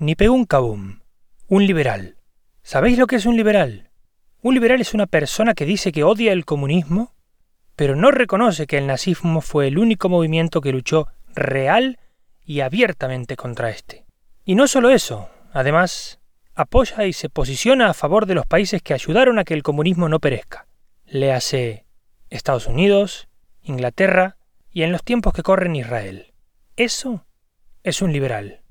Ni pegó un cabum. Un liberal. ¿Sabéis lo que es un liberal? Un liberal es una persona que dice que odia el comunismo, pero no reconoce que el nazismo fue el único movimiento que luchó real y abiertamente contra este. Y no solo eso, además, apoya y se posiciona a favor de los países que ayudaron a que el comunismo no perezca. Le hace Estados Unidos, Inglaterra y en los tiempos que corren Israel. Eso es un liberal.